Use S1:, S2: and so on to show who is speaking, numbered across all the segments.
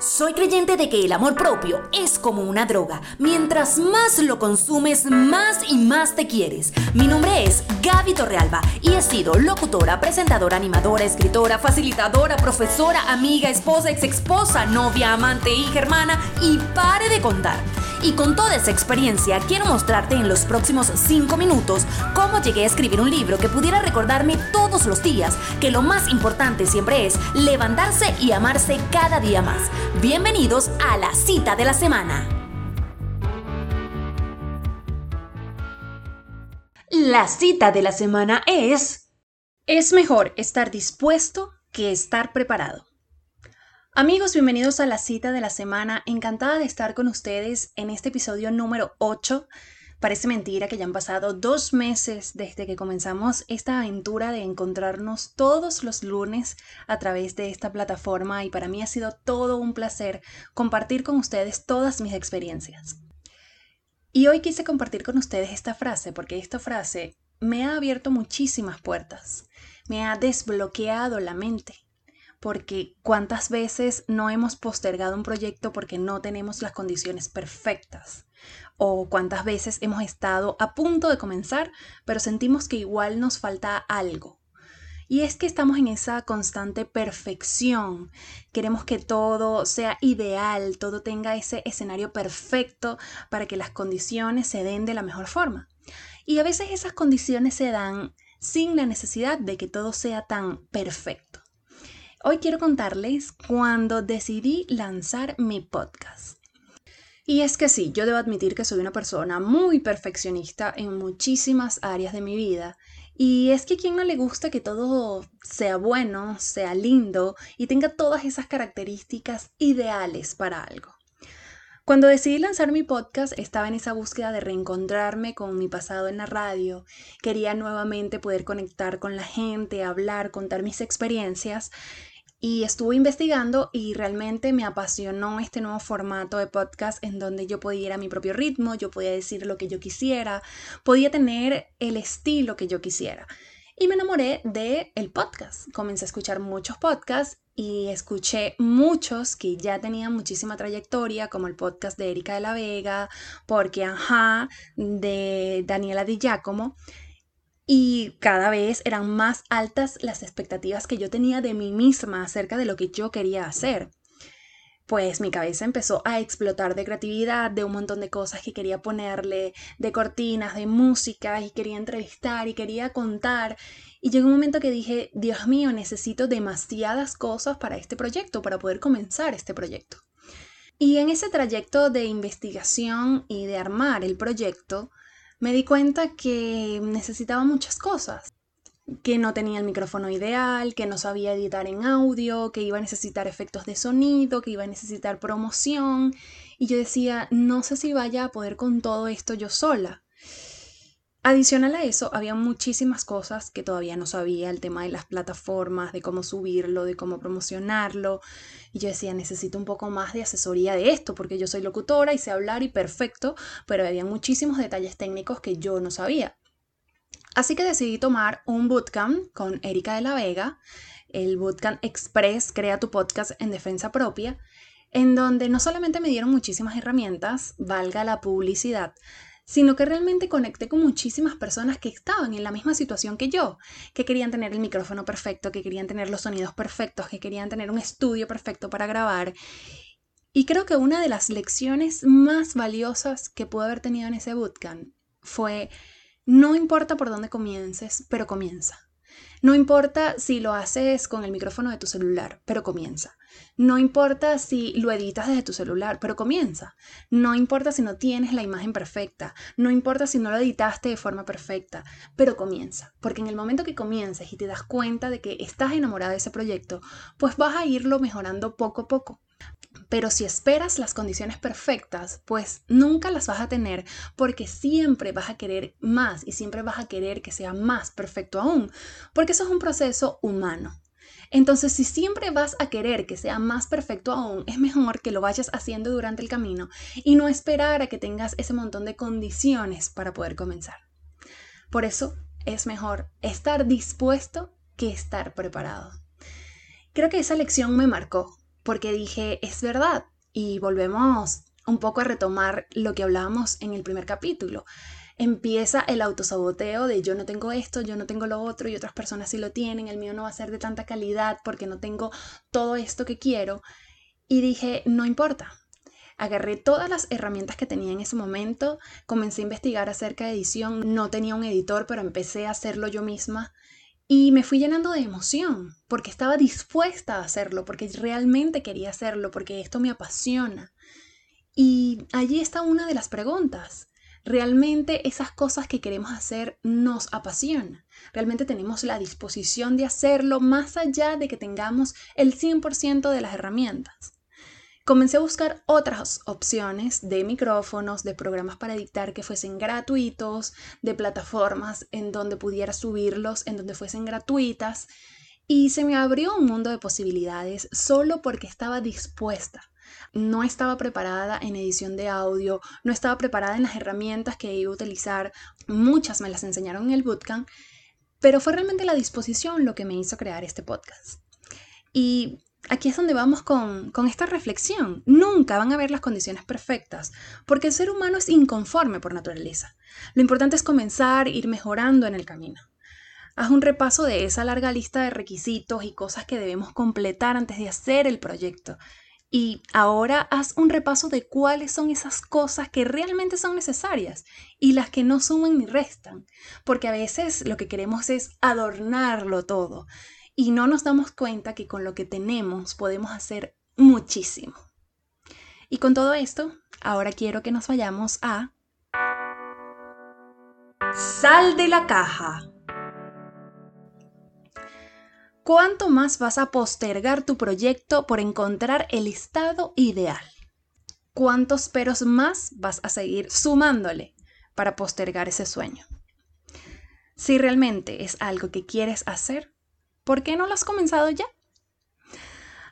S1: Soy creyente de que el amor propio es como una droga. Mientras más lo consumes, más y más te quieres. Mi nombre es Gaby Torrealba y he sido locutora, presentadora, animadora, escritora, facilitadora, profesora, amiga, esposa, ex esposa, novia, amante, hija, hermana y pare de contar. Y con toda esa experiencia quiero mostrarte en los próximos 5 minutos cómo llegué a escribir un libro que pudiera recordarme todos los días que lo más importante siempre es levantarse y amarse cada día más. Bienvenidos a la cita de la semana. La cita de la semana es...
S2: Es mejor estar dispuesto que estar preparado. Amigos, bienvenidos a la cita de la semana. Encantada de estar con ustedes en este episodio número 8. Parece mentira que ya han pasado dos meses desde que comenzamos esta aventura de encontrarnos todos los lunes a través de esta plataforma y para mí ha sido todo un placer compartir con ustedes todas mis experiencias. Y hoy quise compartir con ustedes esta frase porque esta frase me ha abierto muchísimas puertas, me ha desbloqueado la mente porque cuántas veces no hemos postergado un proyecto porque no tenemos las condiciones perfectas. O cuántas veces hemos estado a punto de comenzar, pero sentimos que igual nos falta algo. Y es que estamos en esa constante perfección. Queremos que todo sea ideal, todo tenga ese escenario perfecto para que las condiciones se den de la mejor forma. Y a veces esas condiciones se dan sin la necesidad de que todo sea tan perfecto. Hoy quiero contarles cuando decidí lanzar mi podcast. Y es que sí, yo debo admitir que soy una persona muy perfeccionista en muchísimas áreas de mi vida. Y es que a quien no le gusta que todo sea bueno, sea lindo y tenga todas esas características ideales para algo. Cuando decidí lanzar mi podcast estaba en esa búsqueda de reencontrarme con mi pasado en la radio. Quería nuevamente poder conectar con la gente, hablar, contar mis experiencias y estuve investigando y realmente me apasionó este nuevo formato de podcast en donde yo podía ir a mi propio ritmo, yo podía decir lo que yo quisiera, podía tener el estilo que yo quisiera. Y me enamoré de el podcast. Comencé a escuchar muchos podcasts y escuché muchos que ya tenían muchísima trayectoria, como el podcast de Erika de la Vega, porque ajá, de Daniela Di Giacomo y cada vez eran más altas las expectativas que yo tenía de mí misma acerca de lo que yo quería hacer. Pues mi cabeza empezó a explotar de creatividad, de un montón de cosas que quería ponerle, de cortinas, de música, y quería entrevistar y quería contar. Y llegó un momento que dije, Dios mío, necesito demasiadas cosas para este proyecto, para poder comenzar este proyecto. Y en ese trayecto de investigación y de armar el proyecto, me di cuenta que necesitaba muchas cosas, que no tenía el micrófono ideal, que no sabía editar en audio, que iba a necesitar efectos de sonido, que iba a necesitar promoción. Y yo decía, no sé si vaya a poder con todo esto yo sola. Adicional a eso, había muchísimas cosas que todavía no sabía, el tema de las plataformas, de cómo subirlo, de cómo promocionarlo. Y yo decía, necesito un poco más de asesoría de esto, porque yo soy locutora y sé hablar y perfecto, pero había muchísimos detalles técnicos que yo no sabía. Así que decidí tomar un bootcamp con Erika de la Vega, el Bootcamp Express Crea tu podcast en defensa propia, en donde no solamente me dieron muchísimas herramientas, valga la publicidad, sino que realmente conecté con muchísimas personas que estaban en la misma situación que yo, que querían tener el micrófono perfecto, que querían tener los sonidos perfectos, que querían tener un estudio perfecto para grabar. Y creo que una de las lecciones más valiosas que pude haber tenido en ese bootcamp fue, no importa por dónde comiences, pero comienza. No importa si lo haces con el micrófono de tu celular, pero comienza. No importa si lo editas desde tu celular, pero comienza. No importa si no tienes la imagen perfecta. No importa si no lo editaste de forma perfecta, pero comienza. Porque en el momento que comiences y te das cuenta de que estás enamorada de ese proyecto, pues vas a irlo mejorando poco a poco. Pero si esperas las condiciones perfectas, pues nunca las vas a tener porque siempre vas a querer más y siempre vas a querer que sea más perfecto aún, porque eso es un proceso humano. Entonces, si siempre vas a querer que sea más perfecto aún, es mejor que lo vayas haciendo durante el camino y no esperar a que tengas ese montón de condiciones para poder comenzar. Por eso es mejor estar dispuesto que estar preparado. Creo que esa lección me marcó porque dije, es verdad. Y volvemos un poco a retomar lo que hablábamos en el primer capítulo. Empieza el autosaboteo de yo no tengo esto, yo no tengo lo otro y otras personas sí lo tienen, el mío no va a ser de tanta calidad porque no tengo todo esto que quiero. Y dije, no importa, Agarré todas las herramientas que tenía en ese momento, comencé a investigar acerca de edición, no tenía un editor, pero empecé a hacerlo yo misma y me fui llenando de emoción, porque estaba dispuesta a hacerlo, porque realmente quería hacerlo, porque esto me apasiona. Y allí está una de las preguntas. ¿Realmente esas cosas que queremos hacer nos apasionan? ¿Realmente tenemos la disposición de hacerlo más allá de que tengamos el 100% de las herramientas? Comencé a buscar otras opciones de micrófonos, de programas para editar que fuesen gratuitos, de plataformas en donde pudiera subirlos, en donde fuesen gratuitas. Y se me abrió un mundo de posibilidades solo porque estaba dispuesta. No estaba preparada en edición de audio, no estaba preparada en las herramientas que iba a utilizar. Muchas me las enseñaron en el bootcamp, pero fue realmente la disposición lo que me hizo crear este podcast. Y aquí es donde vamos con, esta reflexión. Nunca van a haber las condiciones perfectas, porque el ser humano es inconforme por naturaleza. Lo importante es comenzar, ir mejorando en el camino. Haz un repaso de esa larga lista de requisitos y cosas que debemos completar antes de hacer el proyecto. Y ahora haz un repaso de cuáles son esas cosas que realmente son necesarias y las que no suman ni restan, porque a veces lo que queremos es adornarlo todo y no nos damos cuenta que con lo que tenemos podemos hacer muchísimo. Y con todo esto, ahora quiero que nos vayamos a...
S1: Sal de la caja.
S2: ¿Cuánto más vas a postergar tu proyecto por encontrar el estado ideal? ¿Cuántos peros más vas a seguir sumándole para postergar ese sueño? Si realmente es algo que quieres hacer, ¿Por qué no lo has comenzado ya?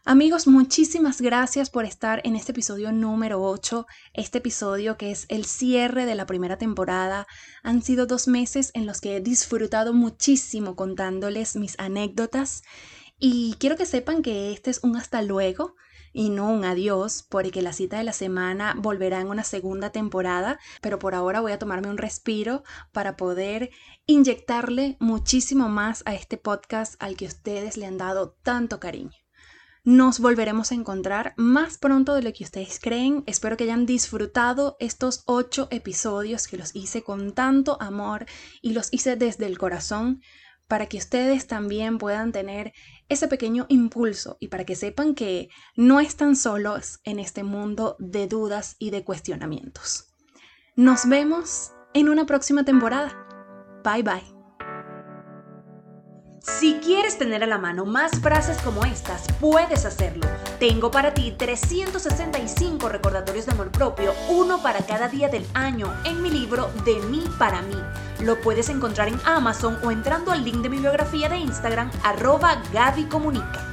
S2: Amigos, muchísimas gracias por estar en este episodio número 8, este episodio que es el cierre de la primera temporada. Han sido dos meses en los que he disfrutado muchísimo contándoles mis anécdotas y quiero que sepan que este es un hasta luego y no un adiós, porque la cita de la semana volverá en una segunda temporada, pero por ahora voy a tomarme un respiro para poder inyectarle muchísimo más a este podcast al que ustedes le han dado tanto cariño. Nos volveremos a encontrar más pronto de lo que ustedes creen. Espero que hayan disfrutado estos ocho episodios que los hice con tanto amor y los hice desde el corazón para que ustedes también puedan tener ese pequeño impulso y para que sepan que no están solos en este mundo de dudas y de cuestionamientos. Nos vemos en una próxima temporada. Bye bye.
S1: Si quieres tener a la mano más frases como estas, puedes hacerlo. Tengo para ti 365 recordatorios de amor propio, uno para cada día del año, en mi libro De mí para mí. Lo puedes encontrar en Amazon o entrando al link de mi biografía de Instagram, arroba Gaby Comunica.